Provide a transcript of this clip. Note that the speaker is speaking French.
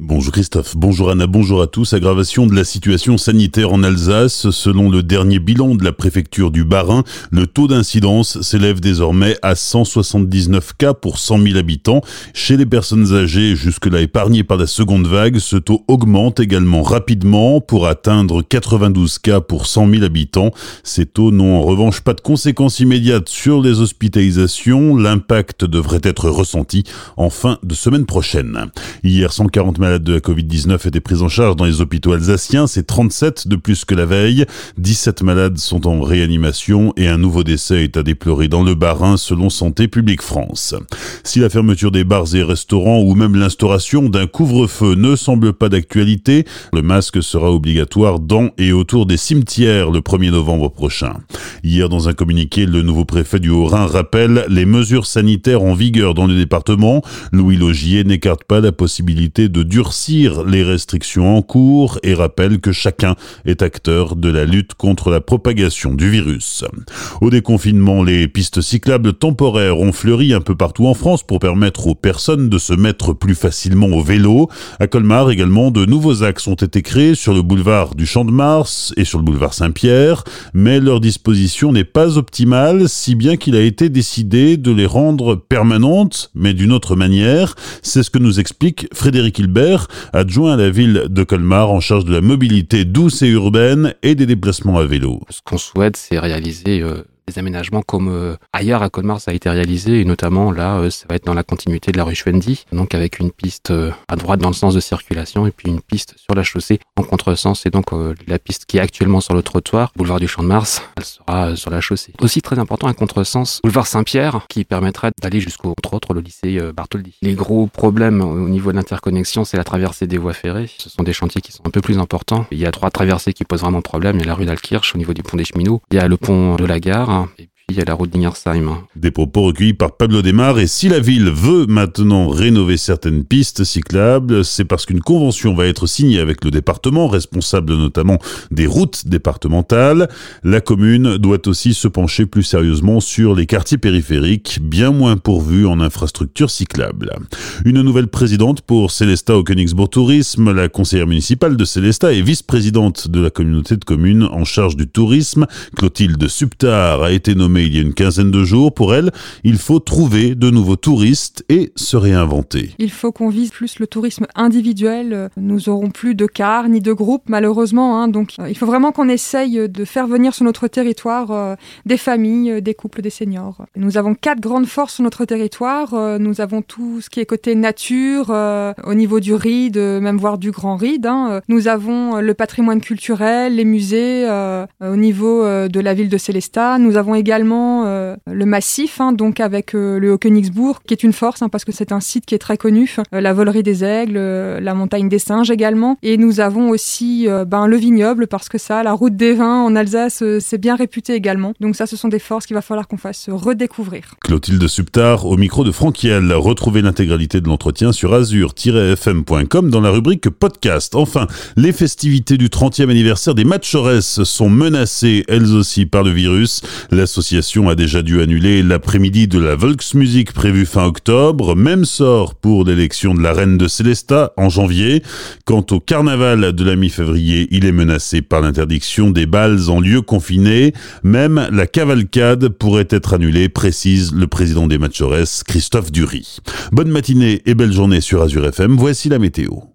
Bonjour Christophe, bonjour Anna, bonjour à tous. Aggravation de la situation sanitaire en Alsace. Selon le dernier bilan de la préfecture du Bas-Rhin, le taux d'incidence s'élève désormais à 179 cas pour 100 000 habitants. Chez les personnes âgées, jusque-là épargnées par la seconde vague, ce taux augmente également rapidement pour atteindre 92 cas pour 100 000 habitants. Ces taux n'ont en revanche pas de conséquences immédiates sur les hospitalisations. L'impact devrait être ressenti en fin de semaine prochaine. Hier, 140 malades de la Covid-19 étaient pris en charge dans les hôpitaux alsaciens. C'est 37 de plus que la veille. 17 malades sont en réanimation et un nouveau décès est à déplorer dans le Bas-Rhin selon Santé publique France. Si la fermeture des bars et restaurants ou même l'instauration d'un couvre-feu ne semble pas d'actualité, le masque sera obligatoire dans et autour des cimetières le 1er novembre prochain. Hier, dans un communiqué, le nouveau préfet du Haut-Rhin rappelle les mesures sanitaires en vigueur dans le département. Louis Logier n'écarte pas la possibilité de durcir les restrictions en cours et rappelle que chacun est acteur de la lutte contre la propagation du virus. Au déconfinement, les pistes cyclables temporaires ont fleuri un peu partout en France pour permettre aux personnes de se mettre plus facilement au vélo. À Colmar également, de nouveaux axes ont été créés sur le boulevard du Champ de Mars et sur le boulevard Saint-Pierre, mais leur disposition n'est pas optimale, si bien qu'il a été décidé de les rendre permanentes, mais d'une autre manière. C'est ce que nous explique Frédéric Hilbert adjoint à la ville de Colmar en charge de la mobilité douce et urbaine et des déplacements à vélo. Ce qu'on souhaite, c'est réaliser euh, des aménagements comme euh, ailleurs à Colmar ça a été réalisé et notamment là euh, ça va être dans la continuité de la rue Schwendi. Donc avec une piste euh, à droite dans le sens de circulation et puis une piste sur la chaussée en contresens. Et donc la piste qui est actuellement sur le trottoir boulevard du Champ de Mars elle sera sur la chaussée. Aussi très important un contresens boulevard Saint-Pierre qui permettrait d'aller jusqu'au entre autres le lycée Bartholdi. Les gros problèmes au niveau de l'interconnexion c'est la traversée des voies ferrées. Ce sont des chantiers qui sont un peu plus importants. Il y a trois traversées qui posent vraiment problème. Il y a la rue d'Alkirch au niveau du pont des cheminots. Il y a le pont de la gare et puis a la route d'Ingersheim. Des propos recueillis par Pablo Desmar et si la ville veut maintenant rénover certaines pistes cyclables, c'est parce qu'une convention va être signée avec le département, responsable notamment des routes départementales. La commune doit aussi se pencher plus sérieusement sur les quartiers périphériques, bien moins pourvus en infrastructures cyclables. Une nouvelle présidente pour Célesta au Königsbourg Tourisme, la conseillère municipale de Célesta et vice-présidente de la communauté de communes en charge du tourisme, Clotilde Subtar, a été nommée il y a une quinzaine de jours. Pour elle, il faut trouver de nouveaux touristes et se réinventer. Il faut qu'on vise plus le tourisme individuel. Nous aurons plus de cars ni de groupes, malheureusement. Hein. Donc, euh, il faut vraiment qu'on essaye de faire venir sur notre territoire euh, des familles, euh, des couples, des seniors. Nous avons quatre grandes forces sur notre territoire. nous avons tout ce qui est côté nature, au niveau du RID, même voire du Grand RID. Hein. Nous avons le patrimoine culturel, les musées, au niveau de la ville de Célestat. Nous avons également euh, le massif, hein, donc avec euh, le Haut-Königsbourg, qui est une force, hein, parce que c'est un site qui est très connu, euh, la volerie des aigles, la montagne des singes également. Et nous avons aussi ben, le vignoble, parce que ça, la route des vins en Alsace, c'est bien réputé également. Donc ça, ce sont des forces qu'il va falloir qu'on fasse redécouvrir. Clotilde Subtar, au micro de Franquiel. Retrouvez l'intégralité de l'entretien sur azur-fm.com dans la rubrique podcast. Enfin, les festivités du 30e anniversaire des Matchores sont menacées, elles aussi, par le virus. L'association a déjà dû annuler l'après-midi de la Volksmusik prévue fin octobre. Même sort pour l'élection de la reine de Célestat en janvier. Quant au carnaval de la mi-février, il est menacé par l'interdiction des balles en lieu confiné. Même la cavalcade pourrait être annulée, précise le président des Matchores, Christophe Dury. Bonne matinée et belle journée sur Azure FM. Voici la météo.